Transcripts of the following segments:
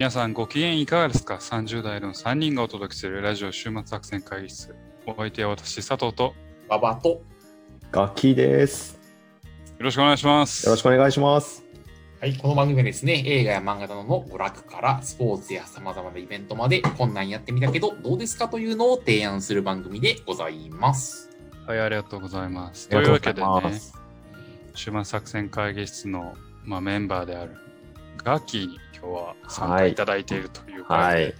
皆さんご機嫌いかがですか ?30 代の3人がお届けするラジオ週末作戦会議室。お相手は私、佐藤と。よババと。ガッキーです。ろしくお願いします。よろしくお願いします。はい、この番組はですね、映画や漫画などの娯楽からスポーツや様々なイベントまでこんなんやってみたけどどうですかというのを提案する番組でございます。はい、ありがとうございます。というわけでね、す週末作戦会議室の、まあ、メンバーであるガッキーに今日は参加いただいているということで、はい。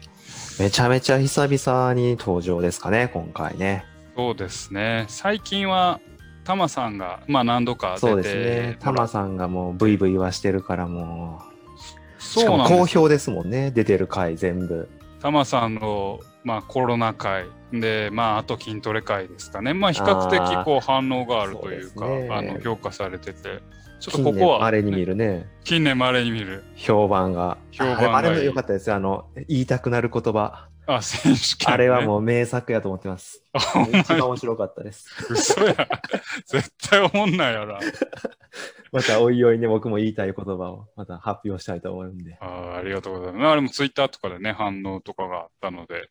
めちゃめちゃ久々に登場ですかね、今回ね。そうですね。最近はタマさんが、まあ、何度か出てそうですね。タマさんがもうブイブイはしてるからもう。そうなん好評ですもんね、出てる回全部。タマさんの、まあ、コロナ会で、まあ、あと筋トレ会ですかね。まあ、比較的こう反応があるというか、そうですねあの評価されてて、ちょっと近ここは、年あれに見るね、近年まれに見る。評判が。評判があれも良かったですよ。あの、言いたくなる言葉。あ、選手権、ね。あれはもう名作やと思ってます。一番ま面白かったです。に嘘や。絶対思んないやろ。またおいおいね、僕も言いたい言葉をまた発表したいと思うんで。あーありがとうございます。あれもツイッターとかでね、反応とかがあったので、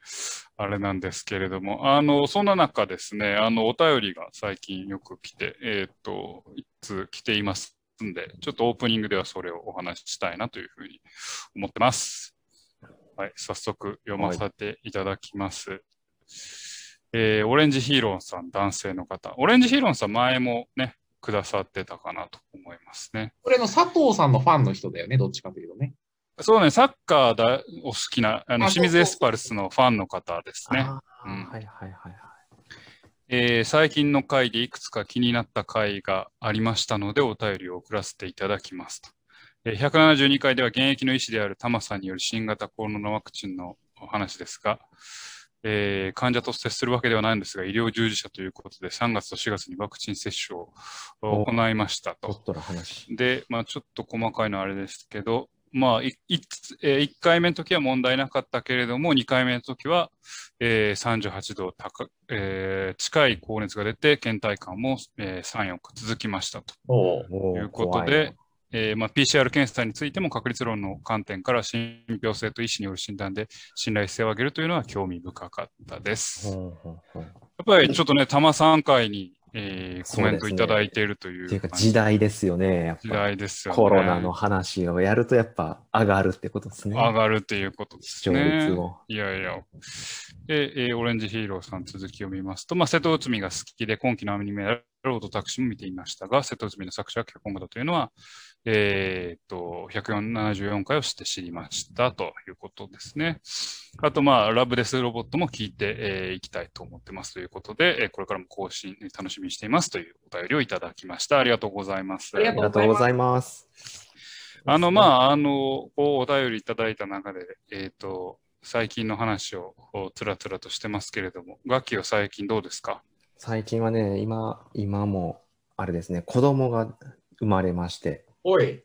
あれなんですけれども、あの、そんな中ですね、あの、お便りが最近よく来て、えっ、と、いつ来ていますんで、ちょっとオープニングではそれをお話ししたいなというふうに思ってます。はい、早速読ませていただきます。えーオレンジヒーローさん、男性の方。オレンジヒーローさん、前もね、くださってたかなと思いますね。これの佐藤さんのファンの人だよね、どっちかというとね。そうね、サッカーだお好きな、あのあ清水エスパルスのファンの方ですね。はいはいはいはい。えー最近の回でいくつか気になった回がありましたので、お便りを送らせていただきますと。えー172回では現役の医師であるタマさんによる新型コロナワクチンのお話ですが、えー患者と接するわけではないんですが、医療従事者ということで、3月と4月にワクチン接種を行いましたとホ。ットな話。で、まあ、ちょっと細かいのはあれですけど、まあ、いいえー1回目の時は問題なかったけれども、2回目の時は、えー38度高、えー近い高熱が出て、倦怠感も、えー3、4日続きましたと。いうことで、えーまあ、PCR 検査についても確率論の観点から信憑性と医師による診断で信頼性を上げるというのは興味深かったです。やっぱりちょっとね、多摩3回に、えーコメントいただいているというっていう時代ですよね。やっ時ぱ代ですよね。コロナの話をやるとやっぱ上がるってことですね。上がるっていうことです視聴ね。率を。いやいや。で、えーオレンジヒーローさん続きを見ますと、まあ、瀬戸内海が好きで、今期のアニメロードタクシーも見ていましたが、瀬戸内海の作者は脚本家だというのは、えーっと、174回をして知りましたということですね。あと、まあ、ラブデスロボットも聞いてい、えーいきたいと思ってますということで、えーこれからも更新えー楽しみにしていますというお便りをいただきました。ありがとうございます。ありがとうございます。あの、まあ、あの、お便りいただいた中で、えっ、と、最近の話をつらつらとしてますけれども、楽器は最近どうですか？最近はね、今、今も、あれですね、子供が生まれまして、おい。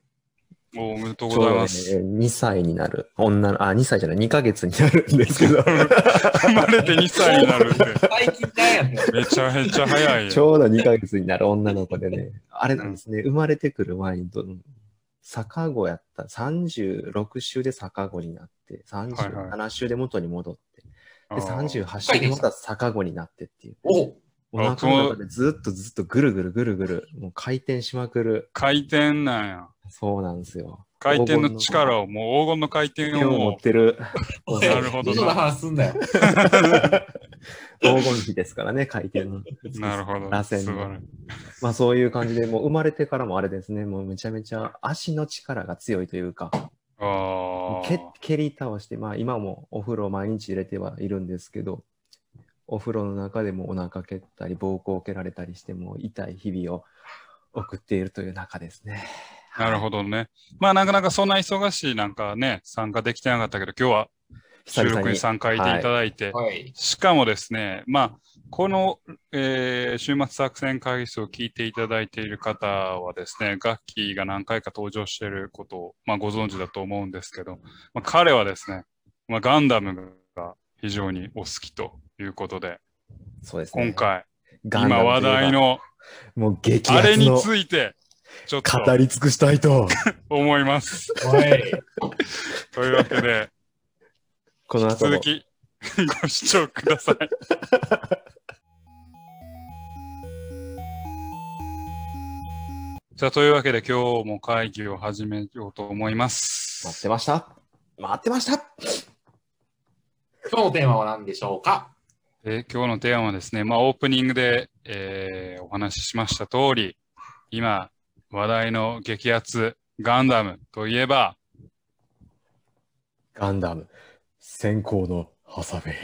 おめでとうございます。2歳になる、女の、あ、2歳じゃない、2ヶ月になるんですけど、生まれて2歳になるんで、最近なんやねん。めちゃめちゃ早いよ。ちょうど2ヶ月になる女の子でね、あれなんですね、生まれてくる前にど、逆子やった、36週で逆子になって、はい37週で元に戻って、あで、ー38週でまた逆子になってっていう。おお腹の中でずっとずっとぐるぐるぐるぐる、もう回転しまくる。回転なんや。そうなんですよ。回転の力を、もう黄金の回転手を持をっ、てる。なるほど話すんだよ。黄金比ですからね、回転の。なるほど。螺旋の。まあそういう感じで、もう生まれてからもあれですね、もうめちゃめちゃ足の力が強いというか、あけー蹴り倒して、まあ今もお風呂毎日入れてはいるんですけど、お風呂の中でもお腹蹴ったり、膀胱を蹴られたりして、もう痛い日々を送っているという中ですね。なるほどね。まあ、なかなかそんな忙しいなんかね、参加できてなかったけど、今日は収録に参加いていただいて、はい。しかもですね、まあ、この、えー週末作戦会議室を聞いていただいている方はですね、ガッキーが何回か登場していることを、まあ、ご存知だと思うんですけど、まあ、彼はですね、まあ、ガンダムが非常にお好きということで、そうですね。今回、ガンダム今話題のもう激あれについて、ちょっと語り尽くしたいと。思います。おい。というわけで、この後も続きご視聴ください。じゃあ、というわけで今日も会議を始めようと思います。待ってました。待ってました。今日のテーマは何でしょうか？えー今日のテーマはですね、まあ、オープニングで、えーお話ししました通り、今、話題の激アツガンダムといえば、ガンダム、先行のハサウェイ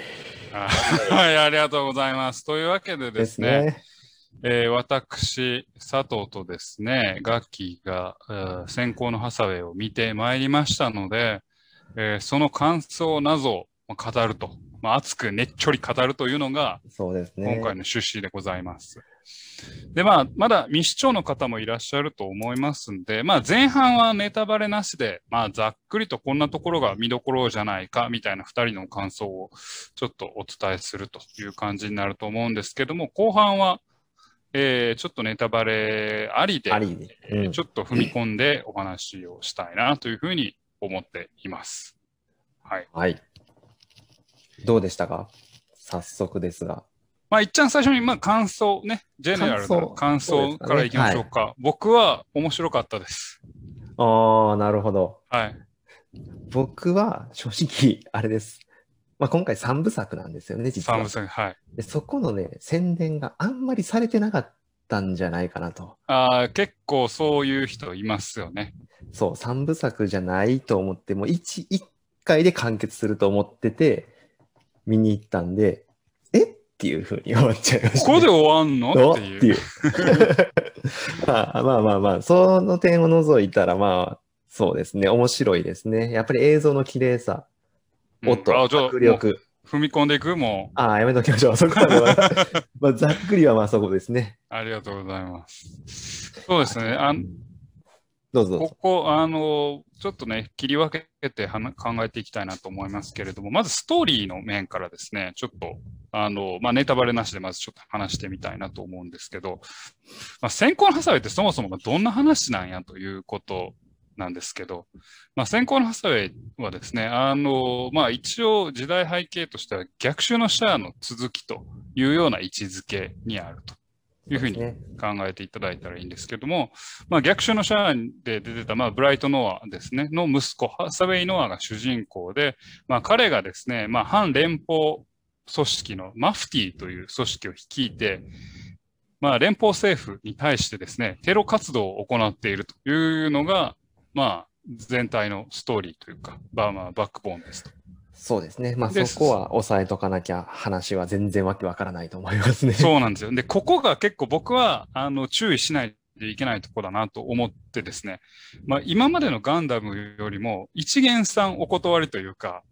あはい、ありがとうございます。というわけででですすね、ね。えー私、佐藤とですね、ガッキーが、えー先行のハサウェイを見てまいりましたので、えーその感想などを語ると、まあ、熱くねっちょり語るというのが、そうですね。今回の趣旨でございます。で、まあ、まだ未視聴の方もいらっしゃると思いますんで、まあ、前半はネタバレなしで、まあ、ざっくりとこんなところが見どころじゃないか、みたいな二人の感想をちょっとお伝えするという感じになると思うんですけども、後半は、えーちょっとネタバレありで、ありで。うんえーちょっと踏み込んでお話をしたいなというふうに思っています。はい。はい。どうでしたか？早速ですが。まあ、いっちゃん最初に、まあ、感想ね、ジェネラルな感感想想からいきましょうか。僕は面白かったです。ああ、なるほど。はい。僕は正直、あれです。まあ、今回3部作なんですよね、実はサム。さん、はい。でそこのね、宣伝があんまりされてなかったんじゃないかなと。あー結構そういう人いますよね。そう、3部作じゃないと思って、もう 1, 1回で完結すると思ってて、見に行ったんで、え？っていうふうに思っちゃいました、ここで終わんの？おっていう。まあまあまあまあ、その点を除いたら、まあ、そうですね、面白いですね。やっぱり映像の綺麗さ、うん音、あじゃあ迫力。踏み込んでいく？もああ、やめときましょう。そこまでは。まあ、ざっくりはまあそこですね。う、ありがとうございます。そうですね。あんどうぞ。ここ、あの、ちょっとね、切り分けて考えていきたいなと思いますけれども、まずストーリーの面からですね、ちょっと、あの、まあ、ネタバレなしでまずちょっと話してみたいなと思うんですけど、まあ、先行のハサウェイってそもそもがどんな話なんやということなんですけど、まあ、先行のハサウェイはですね、あの、まあ、一応時代背景としては逆襲のシャアの続きというような位置づけにあるというふうにね。考えていただいたらいいんですけども、まあ、逆襲のシャアで出てた、まあ、ブライト・ノアですね、の息子、ハサウェイ・ノアが主人公で、まあ、彼がですね、まあ、反連邦組織のマフティという組織を率いて、まあ、連邦政府に対してですね、テロ活動を行っているというのが、まあ、全体のストーリーというか、まあまあ、バックボーンですと。そうですね。まあそこは押さえとかなきゃ話は全然わけわからないと思いますね。そうなんですよ。で、ここが結構僕は、あの、注意しないといけないところだなと思ってですね。まあ、今までのガンダムよりも、一元さんお断りというか、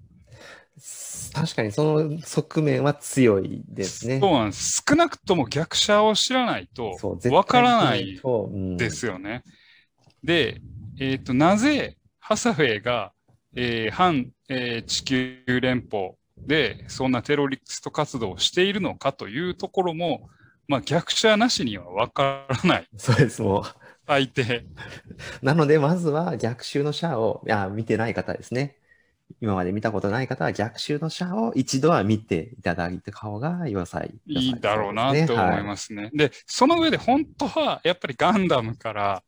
確かにその側面は強いですね。そうなんです。少なくとも逆者を知らないとわからないですよね。で、えっ、と、なぜ、ハサウェイが、えー反、えー地球連邦で、そんなテロリスト活動をしているのかというところも、まあ、逆者なしにはわからない。そうです、もう。大抵。なので、まずは逆襲のシャアを、いや、見てない方ですね。今まで見たことない方は逆襲のシャアを一度は見ていただいた方が良さい。いいだろうなと思いす。ますね。で、その上で本当はやっぱりガンダムから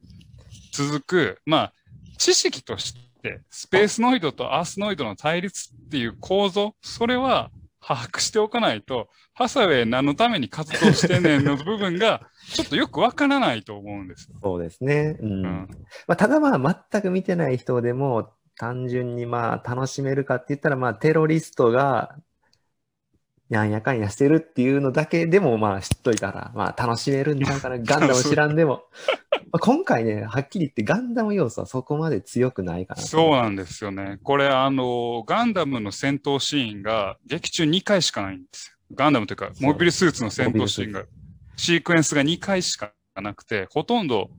続く、まあ、知識として、スペースノイドとアースノイドの対立っていう構造、それは把握しておかないと、ハサウェイ何のために活動してんねんの部分が、ちょっとよくわからないと思うんですよ。そうですね。うん。うんまあ、ただまあ、全く見てない人でも、単純にまあ、楽しめるかって言ったら、まあ、テロリストが、なんやかんやしてるっていうのだけでも、まあ、知っといたら、まあ、楽しめるんちゃうかな。ガンダム知らんでも。まあ今回ね、はっきり言ってガンダム要素はそこまで強くないかなとそうなんですよね。これ、あの、ガンダムの戦闘シーンが劇中2回しかないんですよ。ガンダムというか、モビルスーツの戦闘シーンが、シークエンスが2回しかなくて、ほとんど、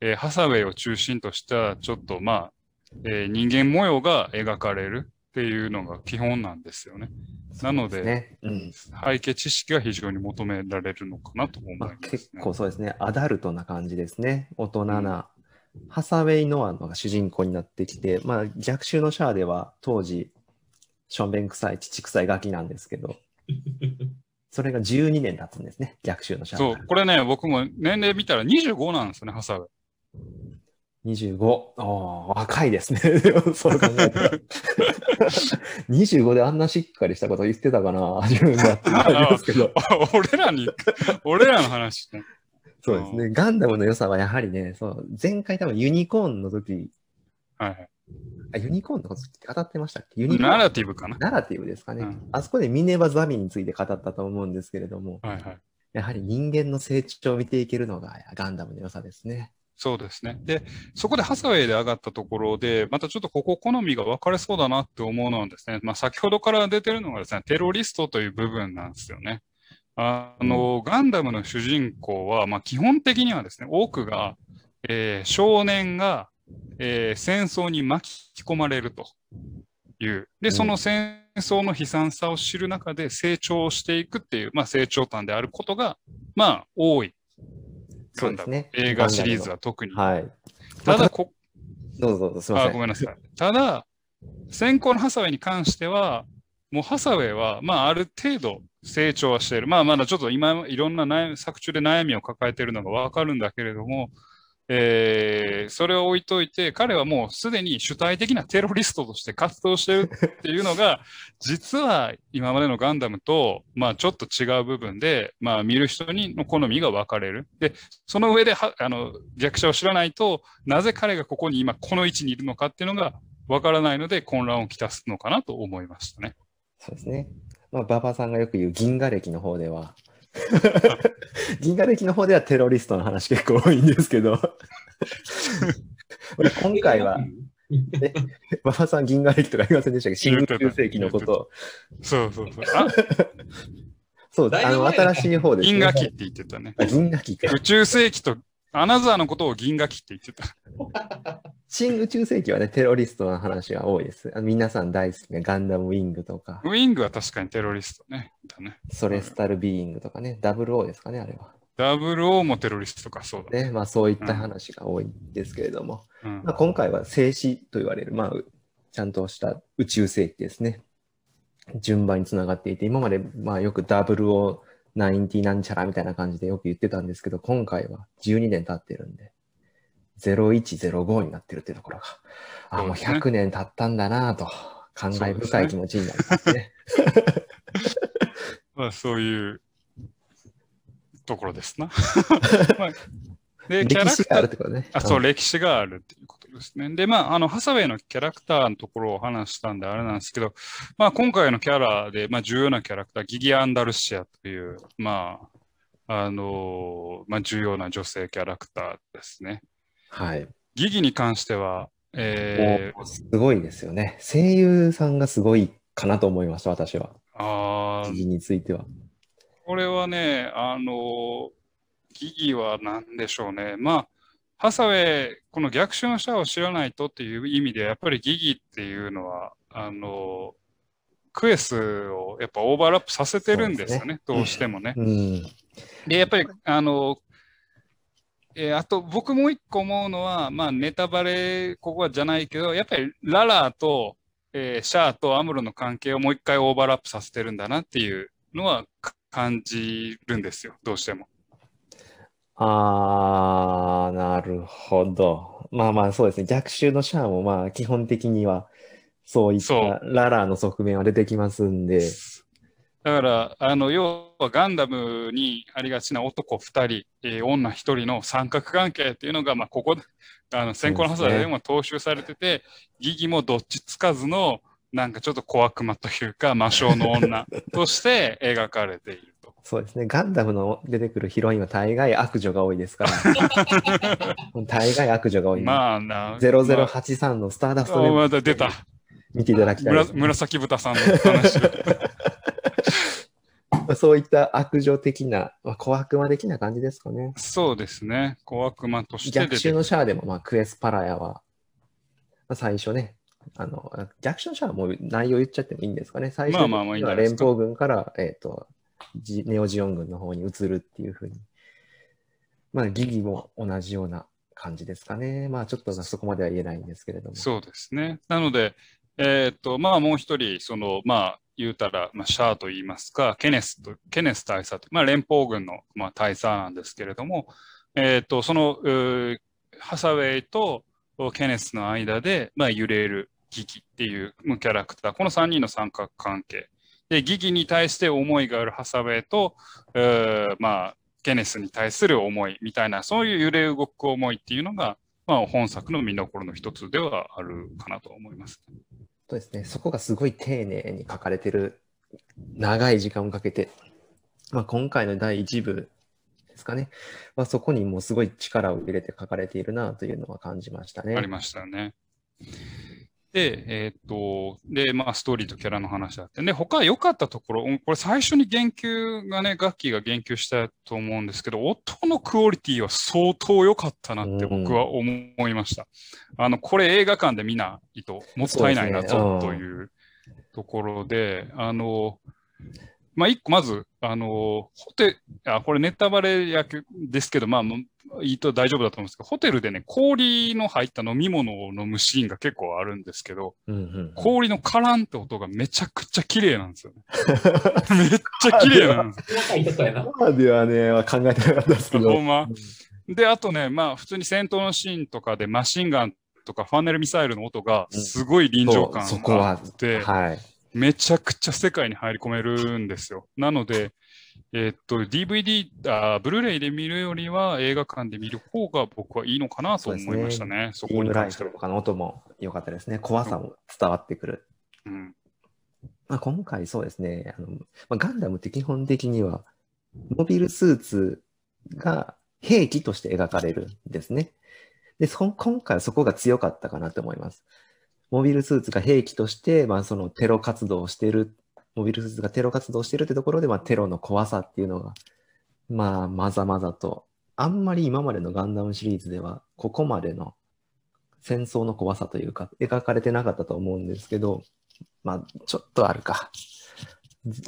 えーハサウェイを中心とした、ちょっとまあ、えー人間模様が描かれるっていうのが基本なんですよね。なので、ね。うん。背景知識が非常に求められるのかなと思いまあ、ます、ね結構そうですね。アダルトな感じですね。大人な。ハサウェイ・ノアのが主人公になってきて、まあ、逆襲のシャアでは当時、しょんべん臭い、乳臭いガキなんですけど、それが12年経つんですね、逆襲のシャそうアから。、これね、僕も年齢見たら25なんですよね、ハサウェイ。25。おー若いですね。そう考えたら。25であんなしっかりしたこと言ってたかな自分だって。俺らに、俺らの話ね。そうですね。ガンダムの良さはやはりね、そう、前回多分ユニコーンの時、はいはい。あ、ユニコーンのこと語ってましたっけ？ユニコーンナラティブかな？ナラティブですかね、うんあそこでミネバザミについて語ったと思うんですけれども、はいはい。やはり人間の成長を見ていけるのがガンダムの良さですね。そうですね。で、そこでハサウェイで上がったところで、またちょっとここ好みが分かれそうだなって思うのはですね、まあ先ほどから出てるのがですね、テロリストという部分なんですよね。あの、ガンダムの主人公は、まあ基本的にはですね、多くが、えー少年が、えー戦争に巻き込まれるという。で、うんその戦争の悲惨さを知る中で成長していくっていう、まあ成長端であることが、まあ多い。そうですね。映画シリーズは特に。はい。ただこ、どうぞどうぞ、すみまあせん。ごめんなさい。ただ、先行のハサウェイに関しては、もうハサウェイは、まあ、ある程度成長はしている。まあ、まだちょっと今、いろんな作中で悩みを抱えているのがわかるんだけれども、えーそれを置いといて、彼はもうすでに主体的なテロリストとして活動してるっていうのが、実は今までのガンダムと、まあ、ちょっと違う部分で、まあ、見る人にの好みが分かれる。で、その上では、あの、逆者を知らないと、なぜ彼がここに今この位置にいるのかっていうのがわからないので混乱をきたすのかなと思いましたね。そうですね。まあ、馬場さんがよく言う銀河歴の方では、銀河歴の方ではテロリストの話結構多いんですけど、俺今回は、馬場さん銀河歴とか言いませんでしたけ？ど、新宇宙世紀のことを、そうそうそう。あ、そう、あの、新しい方です、ね。銀河期って言ってたね。あ銀河期か。宇宙世紀とアナザーのことを銀河期って言ってた。新宇宙世紀はね、テロリストの話が多いです。あの皆さん大好きなガンダムウィングとか、ウィングは確かにテロリストね。だね。ソレスタルビーイングとかね、WO ですかね、あれは。ダブル O もテロリストか、そうだね。ね、まあそういった話が多いんですけれども、うんまあ、今回は静止と言われる、まあ、うちゃんとした宇宙世紀ですね。順番につながっていて、今までまあよく0090なんちゃらみたいな感じでよく言ってたんですけど、今回は12年経ってるんで、0105になってるっていうところが、あ、もうそうですね100年経ったんだなぁと、感慨深い気持ちになりますね。まあ、そういうところですな。まあで、キャラクター歴史があるってことね。あ、そう、ん歴史があるっていうことですね。で、まあ、あの、ハサウェイのキャラクターのところを話したんであれなんですけど、まあ、今回のキャラで、まあ、重要なキャラクター、ギギア・アンダルシアという、まあ、あのまあ、重要な女性キャラクターですね。はい。ギギに関しては、えーすごいですよね。声優さんがすごいかなと思いました、私は。あー記事については。これはね、あの、ギギは何でしょうね。まあ、ハサウェイ、この逆襲のシャアを知らないとっていう意味で、やっぱりギギっていうのは、あの、クエスをやっぱオーバーラップさせてるんですよね、どうしてもね。うん。で、やっぱり、あの、えーあと僕もう一個思うのは、まあネタバレ、ここはじゃないけど、やっぱりララと、えーシャアとアムロの関係をもう一回オーバーラップさせてるんだなっていうのはか感じるんですよ、どうしても。あー、なるほど。まあまあそうですね。逆襲のシャアもまあ基本的にはそういっそうたララーの側面は出てきますんで。だから、あの、要はガンダムにありがちな男2人、えー女1人の三角関係っていうのが、まあ、ここで、あの、先行のハサウェイでも踏襲されてて、ギギもどっちつかずの、なんかちょっと小悪魔というか、魔性の女として描かれていると。そうですね。ガンダムの出てくるヒロインは大概悪女が多いですから。大概悪女が多い。まあな、0083のスターダストまあ、出た。見ていただきたいね、紫豚さんの話。まあそういった悪女的な、まあ、小悪魔的な感じですかね。そうですね。小悪魔として逆襲のシャアでも、まあ、クエスパラヤは、まあ、最初ね、あの、逆襲のシャアはもう内容言っちゃってもいいんですかね。最初まあまあまあいいんじゃないですか連邦軍から、えっ、と、ジネオジオン軍の方に移るっていうふうに。まあ、ギギも同じような感じですかね。まあ、ちょっとそこまでは言えないんですけれども。そうですね。なので、えっ、と、まあもう一人、その、まあ言うたら、まあ、シャアと言いますか、ケネスと、ケネス大佐と、まあ連邦軍の、まあ、大佐なんですけれども、えっ、と、その、ハサウェイとケネスの間で、まあ揺れるギギっていうキャラクター、この3人の三角関係。で、ギギに対して思いがあるハサウェイと、まあ、ケネスに対する思いみたいな、そういう揺れ動く思いっていうのが、まあ、本作の見どころの一つではあるかなと思います。そうですね、そこがすごい丁寧に書かれてる、長い時間をかけて、まあ、今回の第1部ですかね、まあ、そこにもすごい力を入れて書かれているなというのは感じましたね。ありましたね。で、えー、っと、で、まあ、ストーリーとキャラの話だって。で、他良かったところ、これ最初に言及がね、楽器が言及したと思うんですけど、音のクオリティは相当良かったなって僕は思いました。あの、これ映画館で見ないともったいないなぞ、というところで、あの、まあ、一個、まず、あの、ホテあ、これネタバレ役ですけど、まあ、いいと大丈夫だと思うんですけど、ホテルでね、氷の入った飲み物を飲むシーンが結構あるんですけど、うんうん、氷のカランって音がめちゃくちゃ綺麗なんですよね。めっちゃ綺麗なんですよ。今ではね、考えてなかったですけど。ほんま。で、あとね、まあ、普通に戦闘のシーンとかでマシンガンとかファンネルミサイルの音がすごい臨場感があって、うん、はい、めちゃくちゃ世界に入り込めるんですよ。なので、えー、っと、DVD あ、ブルーレイで見るよりは映画館で見る方が僕はいいのかなと思いましたね。そ、ね、こに関しては。とかの音も良かったですね。怖さも伝わってくる。うん、まあ、今回そうですねあの、まあ、ガンダムって基本的にはモビルスーツが兵器として描かれるんですね。で、そ今回はそこが強かったかなと思います。モビルスーツが兵器として、まあ、そのテロ活動をしている、モビルスーツがテロ活動してるってところで、まあ、テロの怖さっていうのが、まあ、まざまざと、あんまり今までのガンダムシリーズでは、ここまでの戦争の怖さというか、描かれてなかったと思うんですけど、まあ、ちょっとあるか。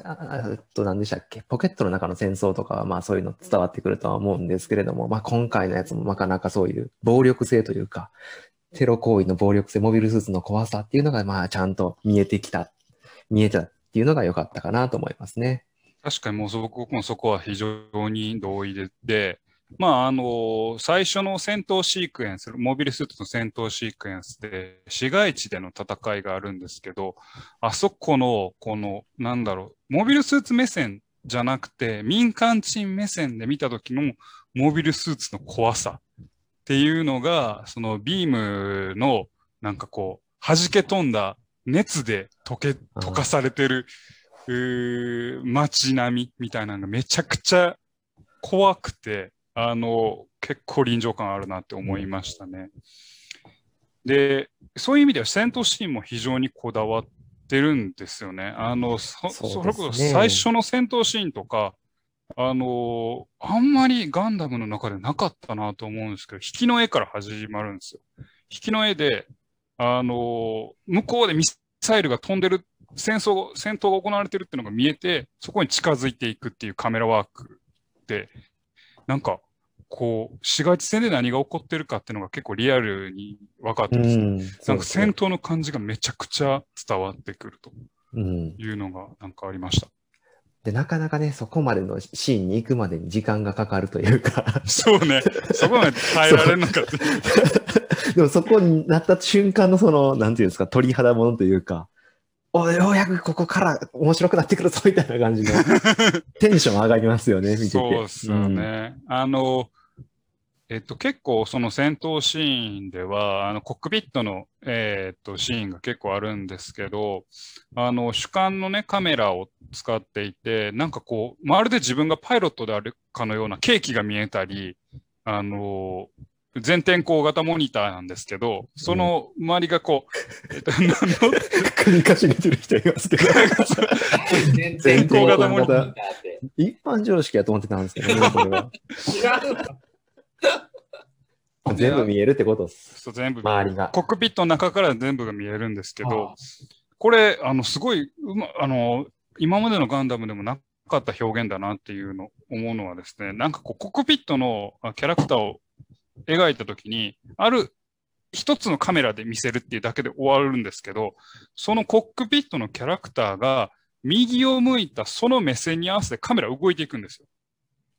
あと何でしたっけ？ポケットの中の戦争とかはまあそういうの伝わってくるとは思うんですけれども、まあ今回のやつもなかなかそういう暴力性というか、テロ行為の暴力性、モビルスーツの怖さっていうのが、まあ、ちゃんと見えてきた、見えたっていうのが良かったかなと思いますね。確かにもう僕もそこは非常に同意で、でまあ、あの、最初の戦闘シークエンス、モビルスーツの戦闘シークエンスで、市街地での戦いがあるんですけど、あそこの、この、なんだろう、モビルスーツ目線じゃなくて、民間人目線で見た時のモビルスーツの怖さっていうのが、そのビームのなんかこう、弾け飛んだ熱で溶け、溶かされてる、う街並みみたいなのがめちゃくちゃ怖くて、あの、結構臨場感あるなって思いましたね。で、そういう意味では戦闘シーンも非常にこだわってるんですよね。あの、そ、それこそ最初の戦闘シーンとか、あのー、あんまりガンダムの中でなかったなと思うんですけど、引きの絵から始まるんですよ。引きの絵で、あのー、向こうでミサイルが飛んでる、戦争、戦闘が行われてるっていうのが見えて、そこに近づいていくっていうカメラワークで、なんか、こう、市街地戦で何が起こってるかっていうのが結構リアルに分かってですね、なんか戦闘の感じがめちゃくちゃ伝わってくるというのがなんかありました。で、なかなかね、そこまでのシーンに行くまでに時間がかかるというかそうね。そこまで耐えられなかった。でもそこになった瞬間のその、なんていうんですか、鳥肌ものというか、おようやくここから面白くなってくるぞみたいな感じのテンション上がりますよね、見てて。そうですよね。うん、あの、えっと、結構その戦闘シーンでは、あのコックピットの、えー、っとシーンが結構あるんですけど、あの主観のね、カメラを使っていて、なんかこう、まるで自分がパイロットであるかのようなケーキが見えたり、あの、全天候型モニターなんですけど、その周りがこう、えっと、何の首かしげてる人いますけど。全天候型モニター。一般常識やと思ってたんですけどね、これは。違う 全部見えるってことです。そう全部周りが。コックピットの中から全部が見えるんですけど、これ、あの、すごい、うま、あの、今までのガンダムでもなかった表現だなっていうの、思うのはですね、なんかこう、コックピットのキャラクターを描いたときに、ある一つのカメラで見せるっていうだけで終わるんですけど、そのコックピットのキャラクターが右を向いたその目線に合わせてカメラ動いていくんですよ。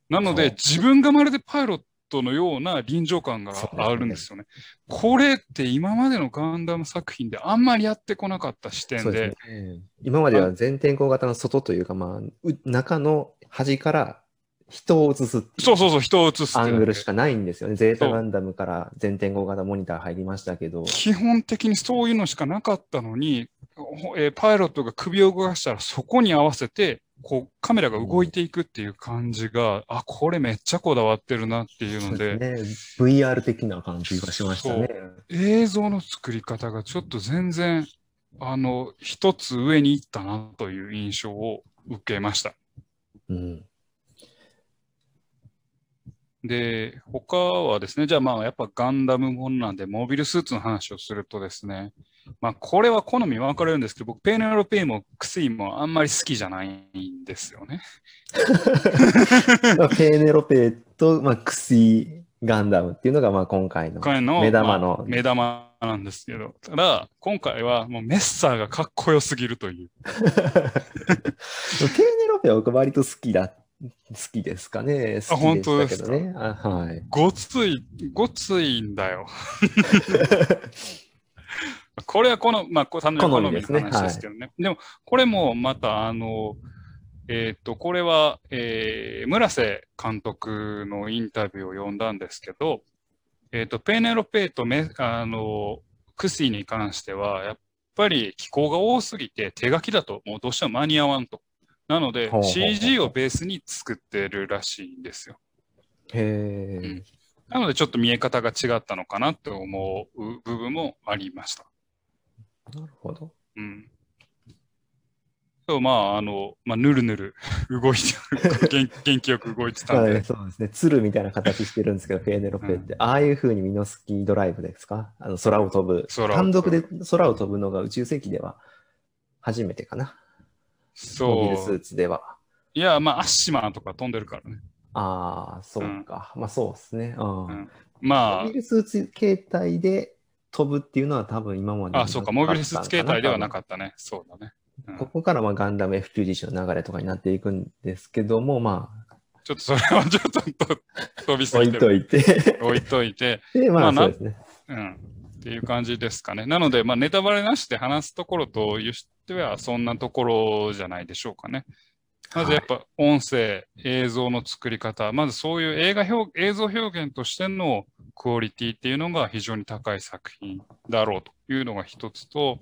なので、自分がまるでパイロットのような臨場感があるんですよね。これって今までのガンダム作品であんまりやってこなかった視点で、ですね。今までは全天候型の外というか、まあ、う中の端から人を映すそうそうそう、人を映すアングルしか。かないんですよね。ゼータガンダムから全天候型モニター入りましたけど、基本的にそういうのしかなかったのに、ほえーパイロットが首を動かしたらそこに合わせて、こうカメラが動いていくっていう感じが、あ、これめっちゃこだわってるなっていうので、ね、VR 的な感じがしましたね。映像の作り方がちょっと全然、あの、一つ上に行ったなという印象を受けました。うん。で、他はですね、じゃあまあやっぱガンダムものなんで、モビルスーツの話をするとですね、まあこれは好み分かれるんですけど、僕、ペーネロペイもクスイもあんまり好きじゃないんですよね。まあ、ペーネロペと、まあ、クシガンダムっていうのが、まあ、今回の。目玉のまあ目玉なんですけど、ただ、今回はもうメッサーがかっこよすぎるという。ペーネロペは僕割と好きだ、好きですかね。好きでしたけどね。あはい。ごつい、ごついんだよ。これはこの、まあ、こ単純に好みの話ですけどね。でも、これもまた、あの、えっ、と、これは、えー村瀬監督のインタビューを読んだんですけど、えっ、と、ペーネロペイとメあの、クシーに関しては、やっぱり気候が多すぎて手書きだともうどうしても間に合わんと。なので CG をベースに作ってるらしいんですよ。へえ、うんなのでちょっと見え方が違ったのかなって思う部分もありました。なるほど。うん。そう、まあ、あの、まあ、ぬるぬる 動いてる、元元気よく動いてたんでそうですね。鶴みたいな形してるんですけど、ペーネロペって。ああいう風にミノスキードライブですか？あの空を飛ぶ。単独で空を飛ぶのが宇宙世紀では初めてかな？モビルスそう。ーツでは。いや、まあ、アッシマーとか飛んでるからね。ああ、そうか。まあそうですね。うんうんまモビルスーツ形態で飛ぶっていうのは多分今まであ、あ、そうか、モビルスーツ形態ではなっかったね。そうだね。うんここからまあガンダム F91 の流れとかになっていくんですけども、まちょっとそれはちょっとと飛びあ、置いとすぎてる。いて。置いといて、で、ままあなあそうですね。うん。っていう感じですかね。なので、まあ、ネタバレなしで話すところと言っては、そんなところじゃないでしょうかね。まずやっぱ音声、映像の作り方、まずそういう映画表映像表現としてのクオリティっていうのが非常に高い作品だろうというのが一つと、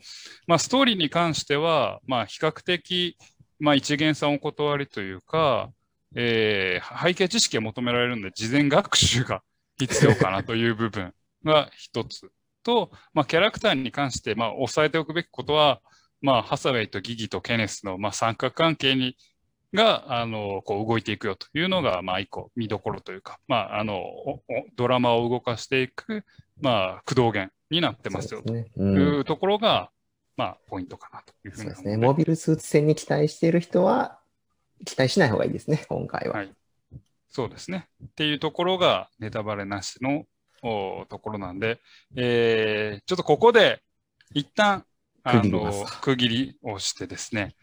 まあ、ストーリーに関しては、まあ、比較的、まあ、一元さんお断りというか、えー背景知識が求められるんで、事前学習が必要かなという部分が一つと、まあ、キャラクターに関して、まあ、押さえておくべきことは、まあ、ハサウェイとギギとケネスの、まあ、三角関係にが、あの、こう動いていくよというのが、まあ、一個見どころというか、まあ、あの、ドラマを動かしていく、まあ、駆動源になってますよと。いうところが、まあ、ポイントかなというふうそうですね。モビルスーツ戦に期待している人は、期待しない方がいいですね、今回は。はいそうですね。っていうところがネタバレなしのおところなんで、えーちょっとここで一旦あのす区切りをしてですね、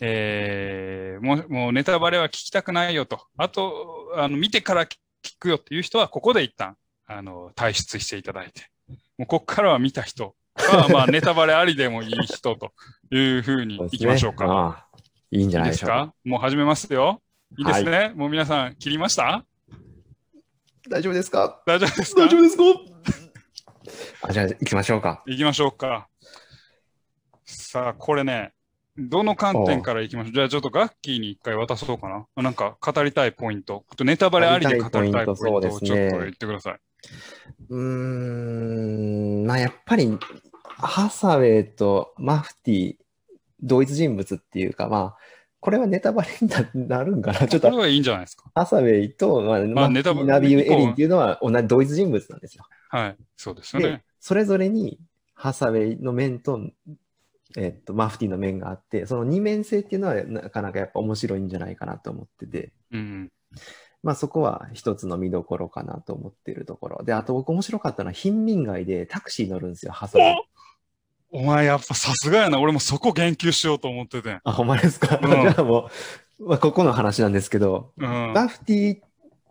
えーもうもうネタバレは聞きたくないよと、あとあの見てから聞くよっていう人は、ここで一旦あの退出していただいて、もうここからは見た人。は、まあ、ネタバレありでもいい人というふうにいきましょうか。ああいいんじゃいないいですか？もう始めますよ。いいですね。もう皆さん切りました？大丈夫ですか？大丈夫ですか？大丈夫ですか？あじゃあ行きましょうか。行きましょうか。さあ、これね、どの観点から行きましょう？じゃあちょっとガッキーに一回渡そうかな。なんか語りたいポイント。とネタバレありで語りたいポイントをちょっと言ってください。うーん、まあやっぱり、ハサウェイとマフティ、同一人物っていうか、まあ、これはネタバレにななるんかな？ちょっとこれはいいんじゃないですか。ハサウェイと、まあ、マフテネタバレィナビウ・エリンっていうのは同じ同一人物なんですよ。はい。そうですよでね。、それぞれにハサウェイの面と、えっと、マフティの面があって、その二面性っていうのはなかなかやっぱ面白いんじゃないかなと思ってて、うん。まあそこは一つの見どころかなと思っているところ。で、あと僕面白かったのは貧民街でタクシー乗るんですよ、ハサミ。お前やっぱさすがやな。俺もそこ言及しようと思っててん。あ、ほんまですか、うん じゃあもう、まあ、ここの話なんですけど、うん。バフティっ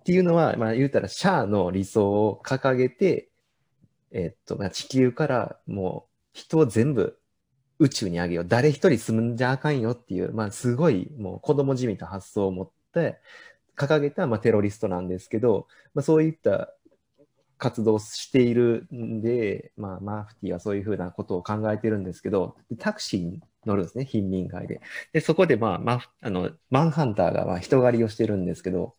ていうのは、まあ言うたらシャアの理想を掲げて、えっと、まあ地球からもう人を全部宇宙にあげよう。誰一人住んじゃあかんよっていう、まあすごいもう子供じみた発想を持って掲げた、まあ、テロリストなんですけど、まあそういった活動をしているんで、まあマーフティはそういうふうなことを考えてるんですけど、タクシーに乗るんですね、貧民街で。で、そこでまあ、マあの、マンハンターがまあ人狩りをしてるんですけど、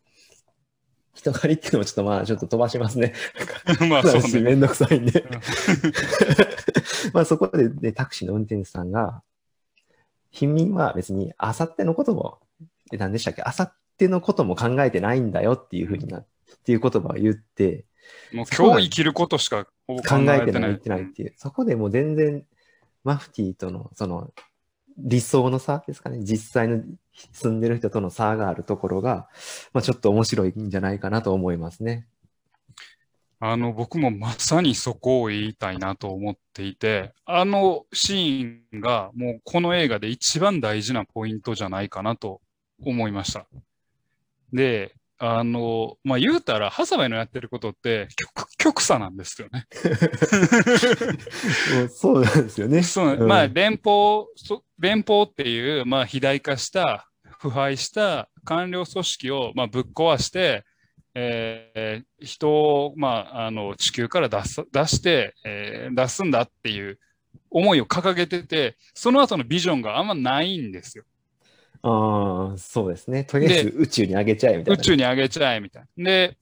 人狩りっていうのもちょっとまあ、ちょっと飛ばしますね。まあそうね。話めんどくさいんでうん。まあそこで、ね、タクシーの運転手さんが、貧民は別にあさってのことも、え何でしたっけ？あさってのことも考えてないんだよっていうふうにな、っていう言葉を言って、もう今日生きることしか考えてない、ってないっていう。そこでもう全然、マフティーとの、その、理想の差ですかね。実際の住んでる人との差があるところが、まあちょっと面白いんじゃないかなと思いますね。あの、僕もまさにそこを言いたいなと思っていて、あのシーンがもうこの映画で一番大事なポイントじゃないかなと思いました。で、あの、まあ、言うたら、ハサウェイのやってることって極、極左なんですよね。そうなんですよね。そう、うんまあ、連邦、そ連邦っていう、まあ、肥大化した、腐敗した官僚組織を、まあ、ぶっ壊して、えー人を、まあ、あの、地球から出す、出して、えー出すんだっていう思いを掲げてて、その後のビジョンがあんまないんですよ。ああ、そうですね。とりあえず宇宙に上げちゃえみたいな。宇宙に上げちゃえみたいな。で、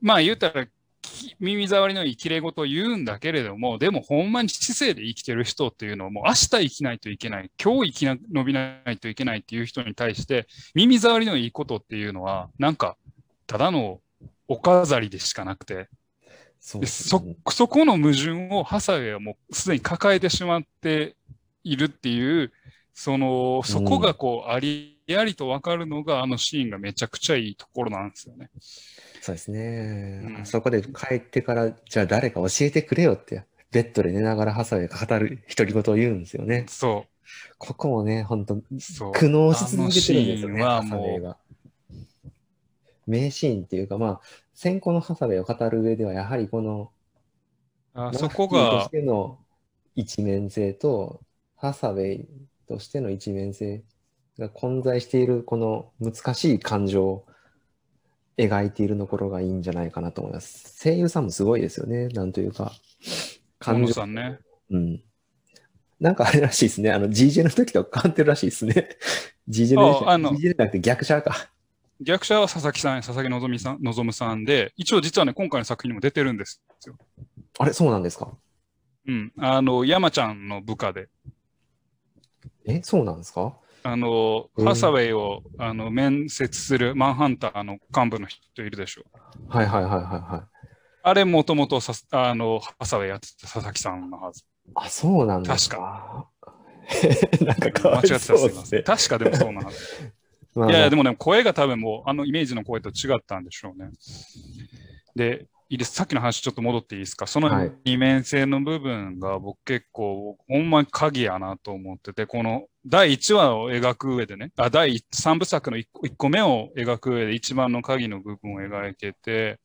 まあ言ったら、き耳障りのいい綺麗事を言うんだけれども、でもほんまに知性で生きてる人っていうのはもう明日生きないといけない、今日生きな伸びないといけないっていう人に対して、耳障りのいいことっていうのは、なんか、ただのお飾りでしかなくて、そね、そこの矛盾をハサウェイはもうすでに抱えてしまっているっていう、その、そこがこう、ありありとわかるのが、あのシーンがめちゃくちゃいいところなんですよね。そうですね、うんそこで帰ってから、じゃあ誰か教えてくれよって、ベッドで寝ながらハサウェイが語る独り言を言うんですよね。そここもね、本当う、そう。苦悩し続けてるんですよね、ハサウェイが。名シーンっていうか、まあ、先行のハサウェイを語る上では、やはりこの、あそこマフティーとがし、ての一面性と、ハサウェイとしての一面性が混在している、この難しい感情を描いているところがいいんじゃないかなと思います。声優さんもすごいですよね、なんというか。河野さんね。うん。なんかあれらしいですね。あの、GJ の時と変わってるらしいですね。GJ のああの GJ じゃなくて逆者か。逆者は佐々木さん、佐々木希さん、希さんで、一応実はね、今回の作品にも出てるんですよ。あれ、そうなんですか？うん。あの、山ちゃんの部下で、え、そうなんですか？あの、うんハサウェイを、あの、面接するマンハンターの幹部の人いるでしょ？はいはいはいはいはい。あれ、もともとさ、あの、ハサウェイやってた佐々木さんのはず。あ、そうなんですか？なんかかわい間違ってたすいません。確かでもそうなはず。まあいやいや、でもね、声が多分もう、あのイメージの声と違ったんでしょうね。で、いいです。さっきの話ちょっと戻っていいですか？そのはい二面性の部分が僕結構、ほんまに鍵やなと思ってて、この第1話を描く上でね、あ、第3部作の 1, 個一個目を描く上で一番の鍵の部分を描いてて、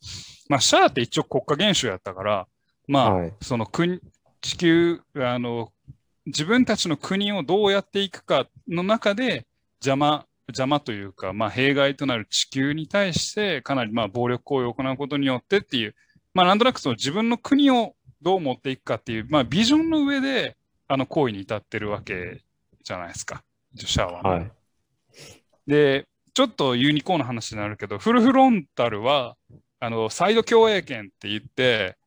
まあ、シャアって一応国家元首やったから、まあ、はいその国、地球、あの、自分たちの国をどうやっていくかの中で邪魔、邪魔というか、まあ、弊害となる地球に対してかなりまあ暴力行為を行うことによってっていう、まあ、なんとなくその自分の国をどう持っていくかっていう、まあ、ビジョンの上であの行為に至ってるわけじゃないですか、シャアはね、はい。で、ちょっとユニコーンの話になるけど、フルフロンタルは、あの、サイド共栄圏って言って、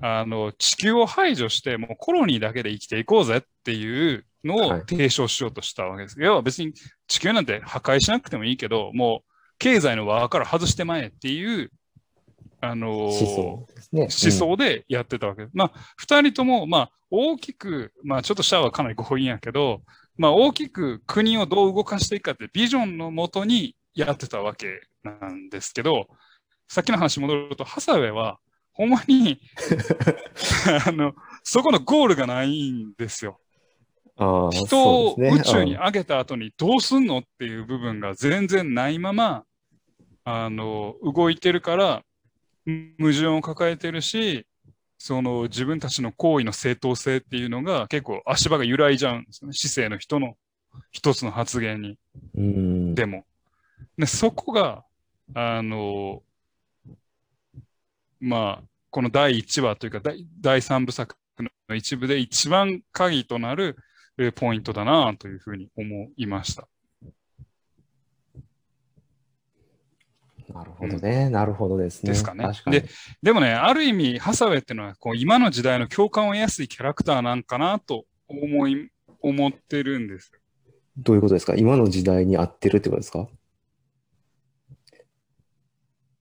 あの、地球を排除して、もうコロニーだけで生きていこうぜっていうのをはい提唱しようとしたわけです。要は別に地球なんて破壊しなくてもいいけど、もう経済の輪から外してまえっていう、あの思想ね。思想でやってたわけです。まあ、二人とも、まあ、大きく、まあ、ちょっとシャアはかなり強引やけど、まあ、大きく国をどう動かしていくかってビジョンのもとにやってたわけなんですけど、さっきの話戻ると、ハサウェイは、ほんまに あの、そこのゴールがないんですよ。人を宇宙に上げた後にどうすんのっていう部分が全然ないまま、あの、動いてるから、矛盾を抱えてるし、その自分たちの行為の正当性っていうのが結構足場が揺らいじゃうんですよね。市政の人の一つの発言に。うん。でも。で、そこが、あの、まあ、この第1話というか第第3部作の一部で一番鍵となるえーポイントだなというふうに思いました。なるほどね。なるほどですね。ですかね。ででもね、ある意味、ハサウェイっていうのはこう今の時代の共感を得やすいキャラクターなんかなと思い、思ってるんですよ。どういうことですか？今の時代に合ってるってことですか？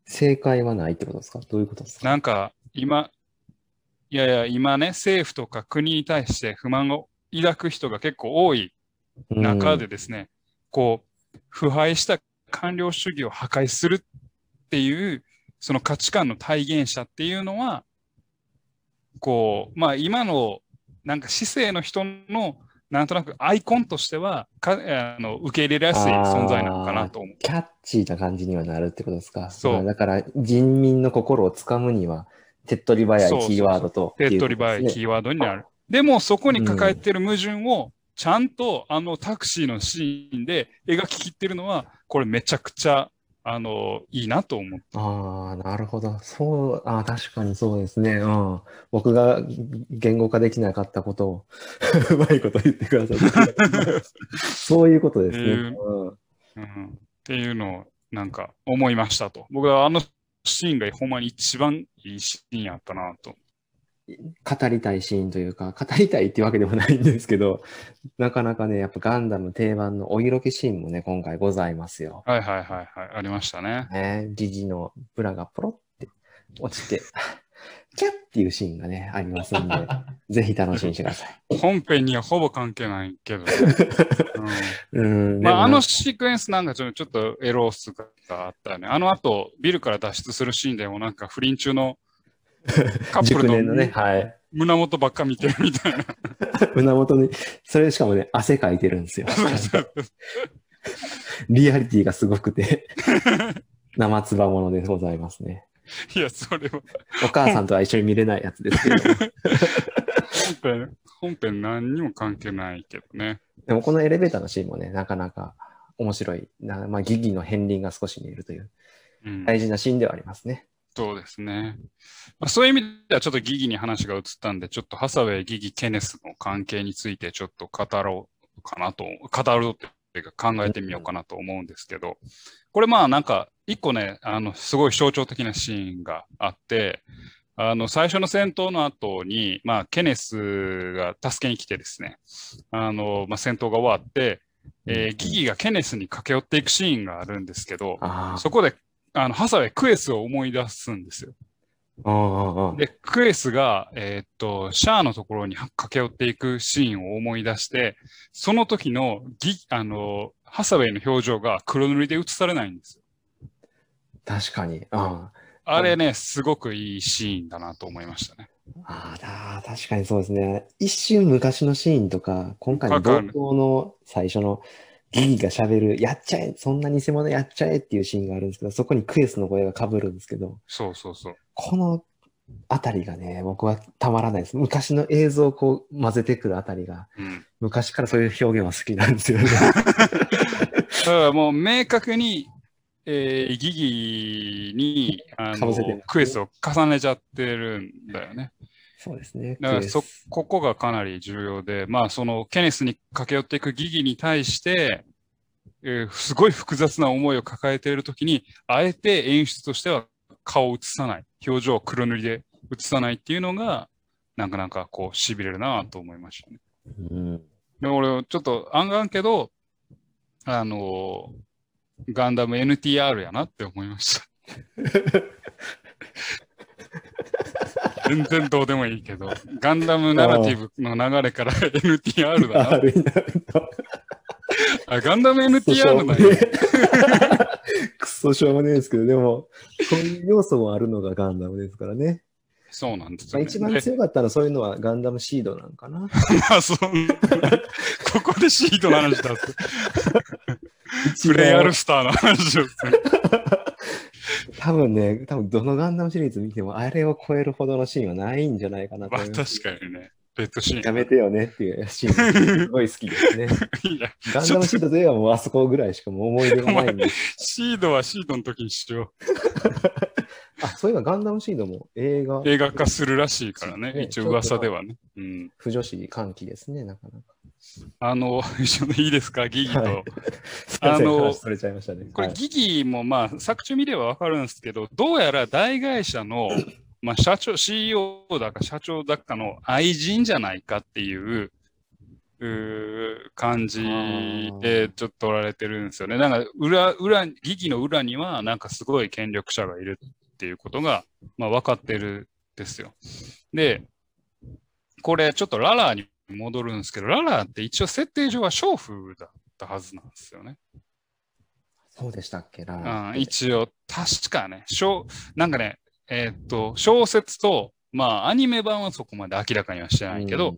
正解はないってことですか？どういうことですか？なんか今、いやいや、今ね、政府とか国に対して不満を抱く人が結構多い中でですね、こう、腐敗した官僚主義を破壊するっていう、その価値観の体現者っていうのは、こう、まあ今の、なんか市政の人の、なんとなくアイコンとしては、かあの受け入れやすい存在なのかなと思う。キャッチーな感じにはなるってことですか？そう。まあだから人民の心をつかむには手っ取り早いキーワードと手っ取り早いキーーワードになる。でもそこに抱えてる矛盾を、ちゃんとあのタクシーのシーンで描ききってるのは、これめちゃくちゃ、あの、いいなと思って。ああ、なるほど。そう、ああ、確かにそうですね。うん。僕が言語化できなかったことを うまいこと言ってください。そういうことですね。えーうんうん、っていうのをなんか思いましたと。僕はあのシーンがほんまに一番いいシーンやったなと。語りたいシーンというか、語りたいっていうわけでもないんですけど、なかなかね、やっぱガンダム定番のお色気シーンもね、今回ございますよ。はいはいはいはい。ありましたね。ね、ジジのブラがポロって落ちて、キャッっていうシーンがね、ありますんで、ぜひ楽しみにしてください。本編にはほぼ関係ないけどね。うん、うんまあ、あのシークエンスなんかちょちょっとエロスがあったよね。あの後、ビルから脱出するシーンでもなんか不倫中のカップル熟年のね、のはい。胸元ばっか見てるみたいな。胸元に、それしかもね、汗かいてるんですよ。リアリティがすごくて、生つばものでございますね。いや、それはお母さんとは一緒に見れないやつですけど、本編、本編何にも関係ないけどね。でもこのエレベーターのシーンもね、なかなか面白い。なまあ、ギギの片鱗が少し見えるといううん大事なシーンではありますね。そうですね。まあ、そういう意味ではちょっとギギに話が移ったんで、ちょっとハサウェイ、ギギ、ケネスの関係についてちょっと語ろうかなと、語るっていうか考えてみようかなと思うんですけど、これまあなんか一個ね、あの、すごい象徴的なシーンがあって、あの、最初の戦闘の後に、まあ、ケネスが助けに来てですね、あの、まあ、戦闘が終わって、えーギギがケネスに駆け寄っていくシーンがあるんですけど、あそこで、あの、ハサウェイ、クエスを思い出すんですよ。で、クエスが、えーっと、シャアのところに駆け寄っていくシーンを思い出して、その時のギ、あの、ハサウェイの表情が黒塗りで映されないんですよ。確かに。ああれね、すごくいいシーンだなと思いましたね。あああ、確かにそうですね。一瞬昔のシーンとか、今回の冒頭の最初のギギが喋る、やっちゃえ、そんな偽物やっちゃえっていうシーンがあるんですけど、そこにクエスの声が被るんですけど、そうそうそう。このあたりがね、僕はたまらないです。昔の映像をこう混ぜてくるあたりが、うん。昔からそういう表現は好きなんですよね。だからもう明確に、えー、ギギに、あのかぶせてる、クエスを重ねちゃってるんだよね。そうですね。だからそここがかなり重要で、まあそのケネスに駆け寄っていくギギに対して、えーすごい複雑な思いを抱えているときに、あえて演出としては顔を映さない、表情を黒塗りで映さないっていうのが、なんかなんかこう痺れるなと思いましたね。うん。で、俺ちょっとあんがんけど、あのーガンダム NTR やなって思いました。全然どうでもいいけど、ガンダムナラティブの流れから NTR だな。あガンダム NTR なんや。クソそうしょうがないですけど、でも、そういう要素もあるのがガンダムですからね。そうなんですまあ、よ、ね。一番で強かったのはそういうのはガンダムシードなんかな。ま あ、そう。ここでシートの話だって。プレイアルスターの話をする。多分ね、多分どのガンダムシリーズ見ても、あれを超えるほどのシーンはないんじゃないかなとまあ、思います。確かにね。レッドシーン。やめてよねっていうシーン、すごい好きですね。いや、ガンダムシードといえばもうあそこぐらいしかもう思い出がないんで。シードはシードの時にしよ あ、そういえばガンダムシードも映画う。、映画化すするらしいからね。ね一応噂ではね。うん。不女子歓喜ですね、なかなか。あの、一緒にいいですか、ギギと。はい あのれちゃいましたね。これ、はいギギもまあ、作中見ればわかるんですけど、どうやら大会社の、まあ、社長、CEO だか社長だかの愛人じゃないかっていう、うー感じでちょっと取られてるんですよね。なんか裏、裏、ギギの裏にはなんかすごい権力者がいるっていうことが、まあ分かってるんですよ。で、これちょっとララーに戻るんですけど、ララーって一応設定上は娼婦だったはずなんですよね。そうでしたっけな。うん、一応、確かね、小なんかね、えーっと、小説と、まあ、アニメ版はそこまで明らかにはしてないけど、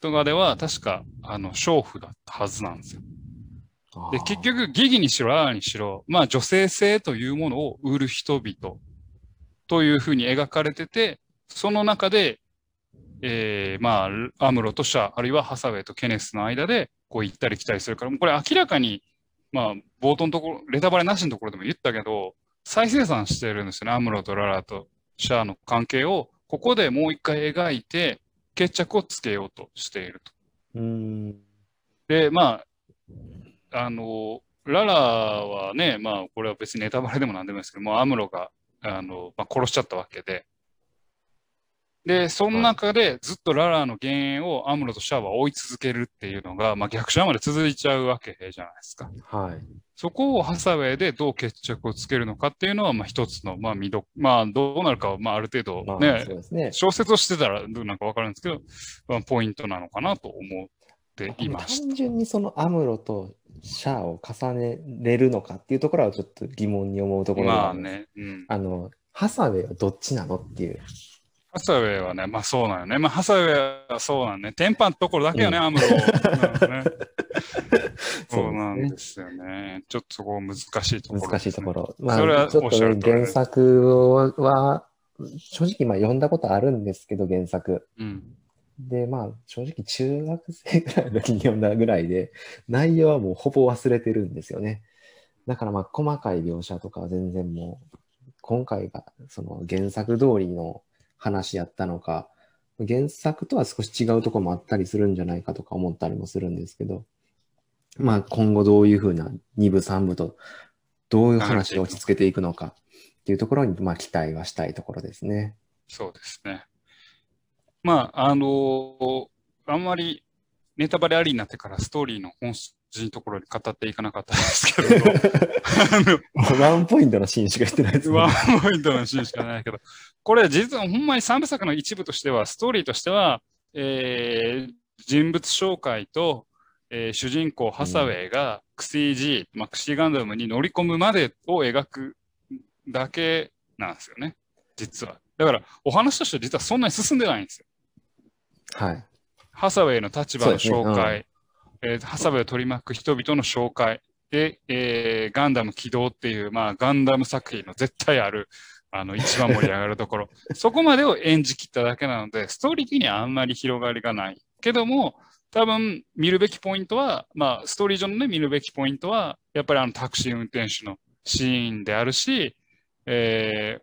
とかでは、確か、あの、娼婦だったはずなんですよ。うん、で、結局、ギギにしろ、ララにしろ、まあ、女性性というものを売る人々というふうに描かれてて、その中で、えー、まあ、アムロとシャあるいはハサウェイとケネスの間で、こう行ったり来たりするから、これ明らかに、まあ、冒頭のところ、レタバレなしのところでも言ったけど、再生産してるんですよね。アムロとララとシャアの関係を、ここでもう一回描いて、決着をつけようとしていると。うん。で、まあ、あの、ララはね、まあ、これは別にネタバレでもなんでもないですけど、もうアムロが、あの、まあ、殺しちゃったわけで、で、その中でずっとララの幻影をアムロとシャアは追い続けるっていうのが、まあ、逆者まで続いちゃうわけじゃないですか。はい。そこをハサウェイでどう決着をつけるのかっていうのは、まあ、一つの、まあ、見ど、まあ、どうなるかは、まあ、ある程度まあ、ね。小説をしてたらどうなんかわかるんですけど、まあ、ポイントなのかなと思っていました。単純にそのアムロとシャアを重ねれるのかっていうところはちょっと疑問に思うところがまあね、うん。あの、ハサウェイはどっちなのっていう。ハサウェイはね、まあそうなのね。まあハサウェイはそうなのね。テンパのところだけよね、うんアムロ。ね そうなんねですよね。ちょっとそこ難しいところ、難しいとこ。ろ。まあ、それはちょっと原作は、正直まあ読んだことあるんですけど、原作。うん。で、まあ、正直中学生ぐらいの時に読んだぐらいで、内容はもうほぼ忘れてるんですよね。だからまあ、細かい描写とかは全然もう、今回がその原作通りの話やったのか、原作とは少し違うとこもあったりするんじゃないかとか思ったりもするんですけど、まあ今後どういうふうな2部3部とどういう話を落ち着けていくのかっていうところにまあ期待はしたいところですね。そうですね。まあ、あのあんまりネタバレありになってからストーリーの本質筋のところに語っていかなかったですけど、ワンポイントのシーンしか言ってないですねワンポイントのシーンしかないけど、これ実はほんまに三部作の一部としては、ストーリーとしては、えー人物紹介と、えー主人公ハサウェイがクシー G、まあ、クシーガンダムに乗り込むまでを描くだけなんですよね、実は。だから、お話としては実はそんなに進んでないんですよ。はい。ハサウェイの立場の紹そう介、えーハサウェイを取り巻く人々の紹介。で、えーガンダム起動っていう、まあ、ガンダム作品の絶対ある、あの、一番盛り上がるところ、そこまでを演じ切っただけなので、ストーリー的にはあんまり広がりがない。けども、多分見るべきポイントは、まあ、ストーリー上のね、見るべきポイントは、やっぱりあのタクシー運転手のシーンであるし、えー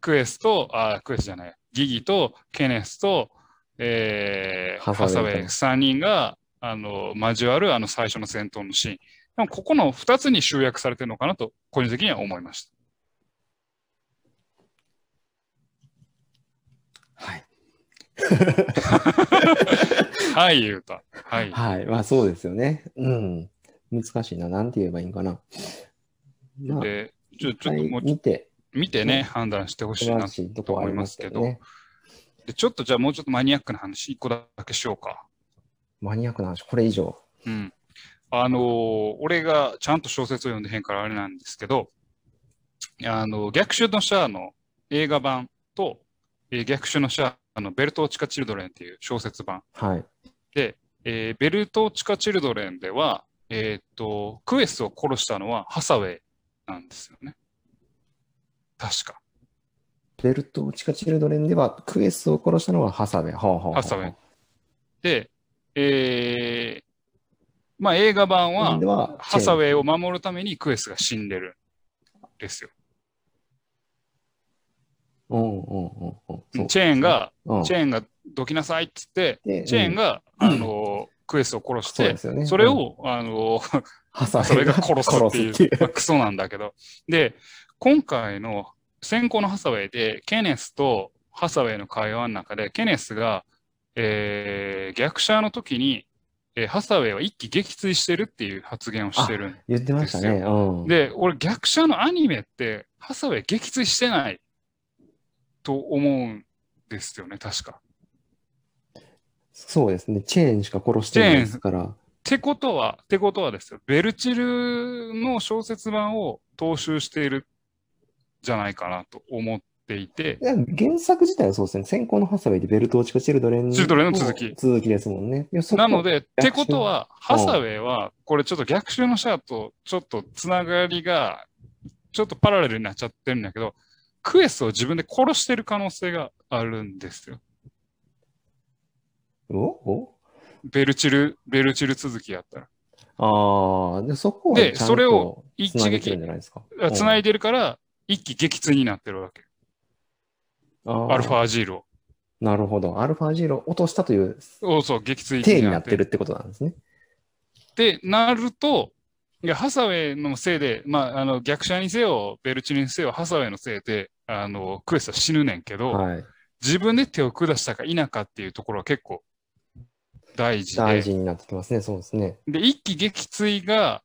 クエスと、あ、クエスじゃない、ギギとケネスと、えーハハサウェイとサウェイ3人が、あの、交わるあの最初の戦闘のシーン。でもここの2つに集約されてるのかなと、個人的には思いました。はい。はい、言うた。はい。はい。まあそうですよね。うん。難しいな。なんて言えばいいんかな。まあ、で、ちょちょっと一もう回見て、見てね、判断してほしいなとこはありますけどね。で、ちょっとじゃあもうちょっとマニアックな話、1個だけしようか。マニアックな話、これ以上。うん。あのー俺がちゃんと小説を読んでへんからあれなんですけど、あの、逆襲のシャアの映画版と、えー逆襲のシャアのベルトーチカ・チルドレンっていう小説版。はい。で、えーベルトーチカ・チルドレンでは、えーっと、クエスを殺したのはハサウェイなんですよね。確か。ベルト・チカ・チルドレンでは、クエスを殺したのはハサウェイ。ハサウェイ。で、えーまあ映画版はハサウイ。ェイを守るためにクエスが死んでるんですよ。チェーンが、うんチェーンがどきなさいっつって、でチェーンが、うんあの、クエスを殺してそ。それうん、を、あの、ハサウェイそれが殺すっていう、クソなんだけど。で、今回の先行のハサウェイで、ケネスとハサウェイの会話の中で、ケネスが、えー逆者の時に、えーハサウェイは一気撃墜してるっていう発言をしてるん言ってましたね。うん。で、俺逆者のアニメって、ハサウェイ撃墜してないと思うんですよね、確か。そうですね。チェーンしか殺してないですから。ってことは、ってことはですよ、ベルチルの小説版を踏襲しているじゃないかなと思ってい原作自体はそうですね。先行のハサウェイでベルトーチカ・チルドレンチルドレンの続き続きですもんね。なので、ってことは、ハサウェイは、これちょっと逆襲のシャアとちょっとつながりが、ちょっとパラレルになっちゃってるんだけど、クエスを自分で殺してる可能性があるんですよ。お？お？ベルチル、ベルチル続きやったら。ああ、で、そこはでそれをと一撃るんじゃないですか？繋いで、でるから、一気撃墜になってるわけ。アルファジールを。なるほど。アルファジーロを落としたというそうそう、撃墜体になってるってことなんですね。ってなると、いや、ハサウェイのせいで、まあ、あの、逆者にせよ、ベルチルにせよ、ハサウェイのせいで、あの、クエスは死ぬねんけど、はい。自分で手を下したか否かっていうところは結構大事で、大事になってきますね。そうですね。で、一気撃墜が、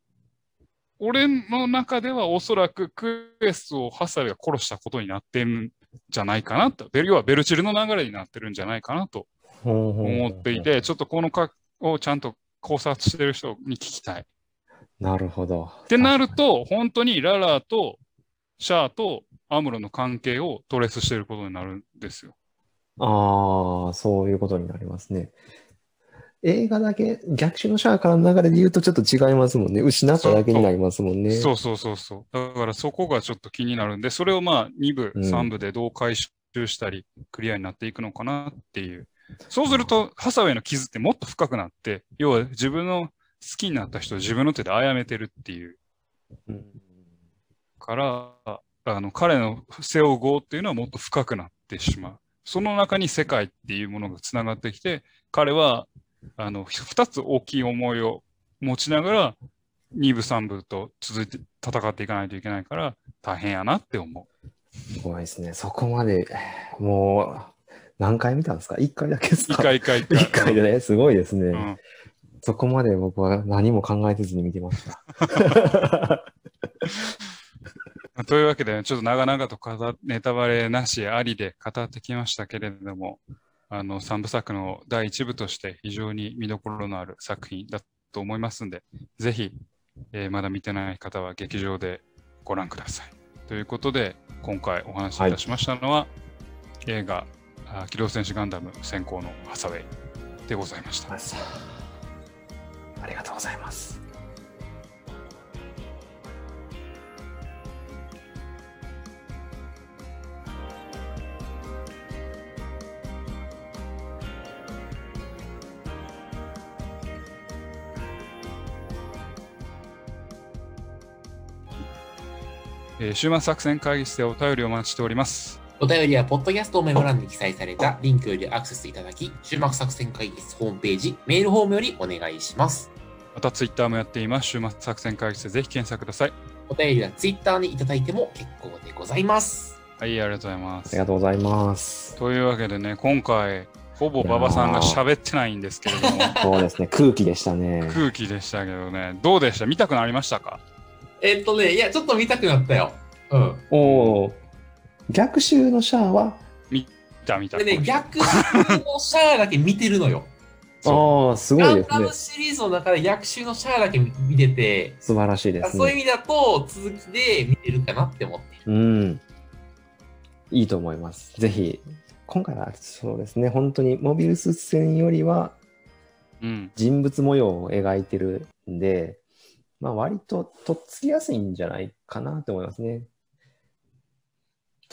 俺の中ではおそらくクエスをハサウェイが殺したことになってるんじゃないかなと。ベル要はベルチルの流れになってるんじゃないかなと思思ってい。て、ちょっとこのかをちゃんと考察してる人に聞きたい。なるほど。ってなると、本当にララとシャアとアムロの関係をトレースしていることになるんですよ。ああ、そういうことになりますね。映画だけ、逆襲のシャアからの流れで言うとちょっと違いますもんね。失っただけになりますもんね。そうそうそうそう。だからそこがちょっと気になるんで、それをまあ2部、うん3部でどう回収したり、クリアになっていくのかなっていう。そうすると、ハサウェイの傷ってもっと深くなって、要は自分の好きになった人を自分の手で殺めてるっていううんから、あの彼の背負う業っていうのはもっと深くなってしまう。その中に世界っていうものがつながってきて、彼はあの2つ大きい思いを持ちながら、2部、3部と続いて戦っていかないといけないから、大変やなって思う。すごいですね。そこまで、もう、何回見たんですか ?1 回だけですか？一回一回一回。一回でね、すごいですね。うんそこまで僕は何も考えずに見てました。というわけで、ちょっと長々と語ネタバレなしありで語ってきましたけれども、あの3部作の第1部として非常に見どころのある作品だと思いますんで、ぜひ、えーまだ見てない方は劇場でご覧ください。ということで、今回お話しいたしましたのは、映画あ機動戦士ガンダム先行のハサウェイでございました。ありがとうございます。えー週末作戦会議室でお便りをお待ちしております。お便りは、ポッドキャストメモ欄に記載されたリンクよりアクセスいただき、終幕作戦会議室ホームページ、メールフォームよりお願いします。またツイッターもやっています。週末作戦会議室でぜひ検索ください。お便りは Twitter にいただいても結構でございます。はい、ありがとうございまありす。がとうございます。というわけでね、今回、ほぼ馬場さんが喋ってないんですけれども、そうですね、空気でしたね。空気でしたけどね、どうでした？見たくなりましたか？えっとね、いや、ちょっと見たくなったよ。うん。おお。逆襲のシャアは、見た見た。でね、逆のシャアだけ見てるのよ。そああ、すごいですねガンダム。シリーズの中で逆襲のシャアだけ見てて、素晴らしいですね。そういう意味だと続きで見てるかなって思ってる。うん。いいと思います。ぜひ、今回はそうですね、本当にモビルスーツ戦よりはう。うん。人物模様を描いてるんで、まあ割ととっつきやすいんじゃないかなと思いますね。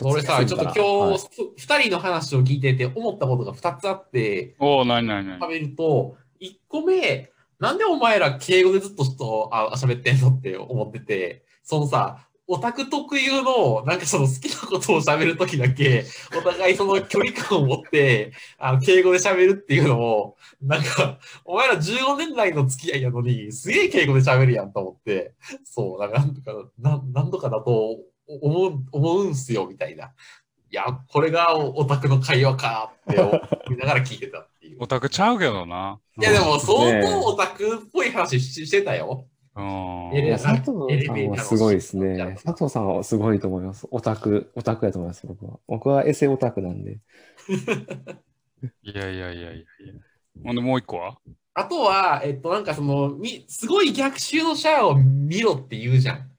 俺さ、ちょっと今日、はい。二人の話を聞いてて思ったことが二つあって、おお、なになに食べると、一個目、なんでお前ら敬語でずっととあ喋ってんのって思ってて、そのさ、オタク特有の、なんかその好きなことを喋るときだけ、お互いその距離感を持って、あの、敬語で喋るっていうのも、なんか、お前ら15年来の付き合いやのに、すげえ敬語で喋るやんと思って、そう、なんか、なんとか、ななんとかだと思う、思うんすよ、みたいな。いや、これがオタクの会話かって思いながら聞いてたっていう。オタクちゃうけどな。いやでもね相当オタクっぽい話ししてたよ。佐藤さんはすごいですね。佐藤さんはすごいと思います。オタク、オタクやと思います、僕は。僕はエセオタクなんで。いやいやいやいやいや。ほんでもう一個は？あとは、えっと、なんかその、みすごい逆襲のシャアを見ろって言うじゃん。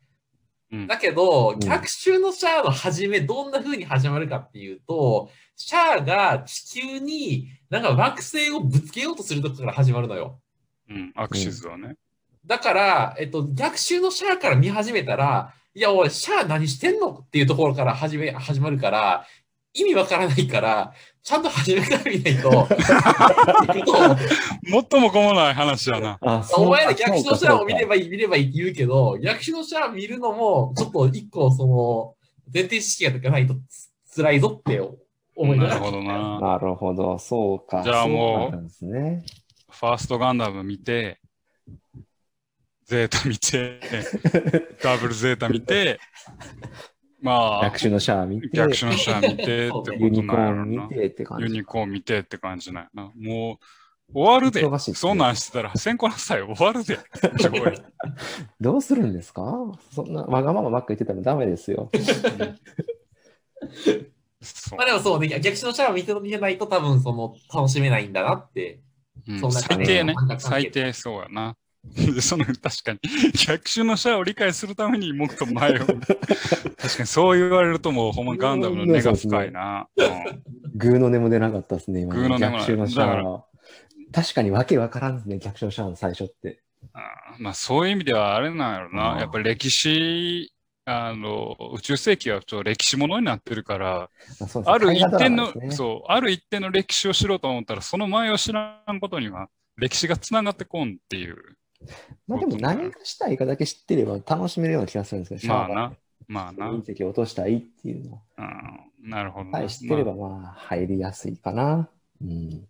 うんだけど、ん逆襲のシャアの始め、どんな風に始まるかっていうと、シャアが地球になんか惑星をぶつけようとするとこから始まるのよ。うん。アクシズはね。だから、えっと、逆襲のシャアから見始めたら、いや、おい、シャア何してんのっていうところから始め、始まるから、意味わからないから、ちゃんと初めから見ないと、もっともこもない話やな。あ、お前ら逆襲のシャアを見れば。ばいい、見ればいいって言うけど、逆襲のシャア見るのも、ちょっと一個、その、前提知識がとかないとつ辛いぞって思いながらなるほどな。なるほど、そうか。じゃあもうそうね。ファーストガンダム見て、ゼータ見て、ダブルゼータ見て、まあ逆、襲のシャア見て、逆襲のシャア見てってことユニコーン見な。てって感じ。ユニコーン見てって感じなん。もう、終わるでねそんなんしてたら、先行なさい、終わるで。すごい。どうするんですか？そんなわがままばっか言ってたらダメですよ。まあでもそうね、逆襲のシャアを見て見てないと多分その楽しめないんだなって。うんそんな感じ最低ね最低そうやな。で その確かに逆襲のシャアを理解するためにもっと前を。確かにそう言われるともうほんまガンダムの根が深いな。うんグーの音も出なかったですね、今グーの音もない逆襲のシャだからアは。確かにわけわからんですね、逆襲のシャアの最初って。あーまあそういう意味ではあれなんやろうな。んやっぱり歴史、あの、宇宙世紀はちょっと歴史ものになってるから、まあある一定大河ドラのねそう、ある一定の歴史を知ろうと思ったら、その前を知らんことには、歴史がつながってこんっていう。まあでも何がしたいかだけ知ってれば楽しめるような気がするんですけど、まあな。まあな。隕石を落としたいっていうのをうん、なるほどな。さえ知ってればまあまあ入りやすいかな。うん。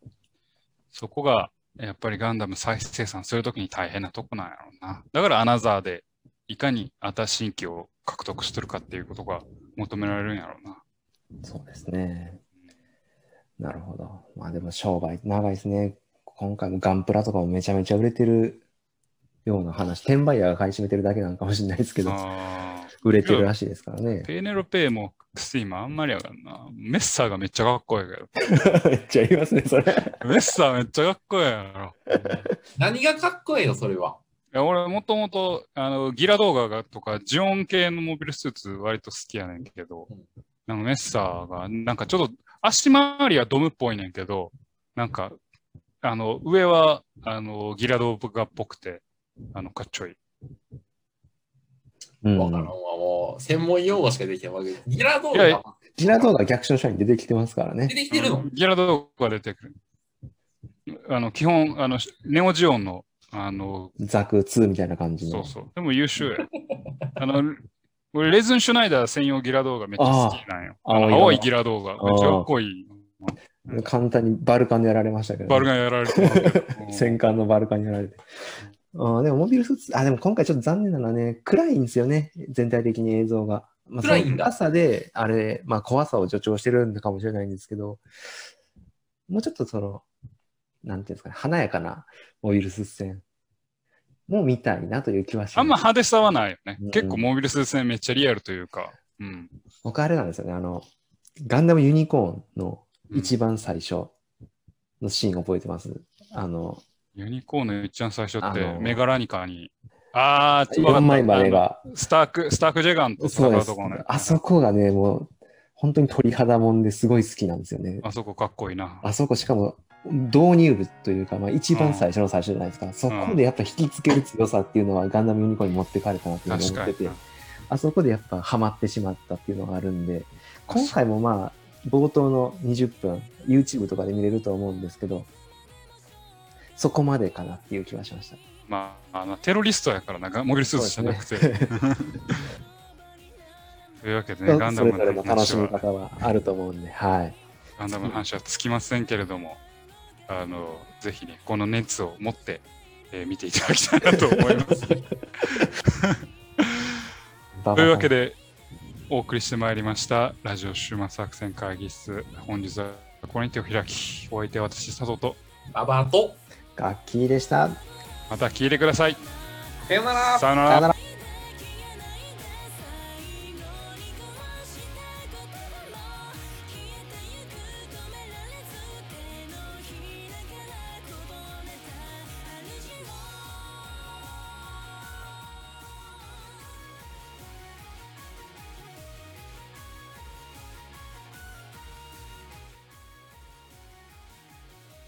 そこが、やっぱりガンダム再生産するときに大変なとこなんやろうな。だからアナザーで、いかに新しい規を獲得してるかっていうことが求められるんやろうな。そうですね。なるほど。まあでも商売長いですね。今回もガンプラとかもめちゃめちゃ売れてるような話。転売ヤーが買い占めてるだけなのかもしれないですけど、売れてるらしいですからね。ペーネロペーもスティーマあんまりやからな。メッサーがめっちゃかっこいいけど。めっちゃ言いますね、それ。メッサーめっちゃかっこいいやろ。何がかっこいいの、それは。いや俺もともとあのギラ動画がとかジオン系のモビルスーツ割と好きやねんけどうん、なんかメッサーがなんかちょっと足回りはドムっぽいねんけど、なんかあの上はあのギラ動画っぽくて、あのかっちょいい。うんわからんわ、もう、専門用語しかできないわけで。ギラ動いやいやラ動画逆襲社に出てきてますからね出。てきてるの？うんギラ動画出てくる。あの基本、あのネオジオンのあのザク2みたいな感じの。そうそう。でも優秀や。あの、俺、レズン・シュナイダー専用ギラ・ドーガめっちゃ好きなんよ。あー青い青いギラ・ドーガ。めっちゃかっこいい。簡単にバルカンでやられましたけど、バルカンやられて 戦艦のバルカンにやられて。あーでもモビルスーツ、あ、でも今回ちょっと残念なのはね、暗いんですよね、全体的に映像が。まあ、暗いんだその暗さで、あれ、まあ怖さを助長してるのかもしれないんですけど、もうちょっとその、なんていうんですかね、華やかなモビルスーツ戦も見たいなという気はします。あんま派手さはないよね。うん結構モビルスーツ戦めっちゃリアルというか。うん。僕あれなんですよね、あの、ガンダムユニコーンの一番最初のシーン覚えてます？あの、ユニコーンの一番最初ってメガラニカに、あー、4枚まであが、のスターク、スタークジェガンと戦そうところね。。あそこがね、もう、本当に鳥肌もんですごい好きなんですよね。あそこかっこいいな。あそこしかも導入部というか、まあ、一番最初の最初じゃないですか、そこでやっぱ引きつける強さっていうのはガンダムユニコーンに持ってかれたなって思っててあそこでやっぱハマってしまったっていうのがあるんで、今回もまあ、冒頭の20分、YouTube とかで見れると思うんですけど、そこまでかなっていう気はしました。まあ、あのテロリストやからな、がモビルスーツじゃなくて。というわけでね、ガンダムぞれの楽しみの話は、方はあると思うんで、はい。ガンダムの話はつきませんけれども、あの、ぜひね、この熱を持って、えー見ていただきたいなと思います。というわけで、お送りしてまいりました、ラジオ終末作戦会議室。本日はここに手を開き、お相手は私、佐藤と、ババアと、楽器でした。また聞いてください。さよならさよならさよな。ら。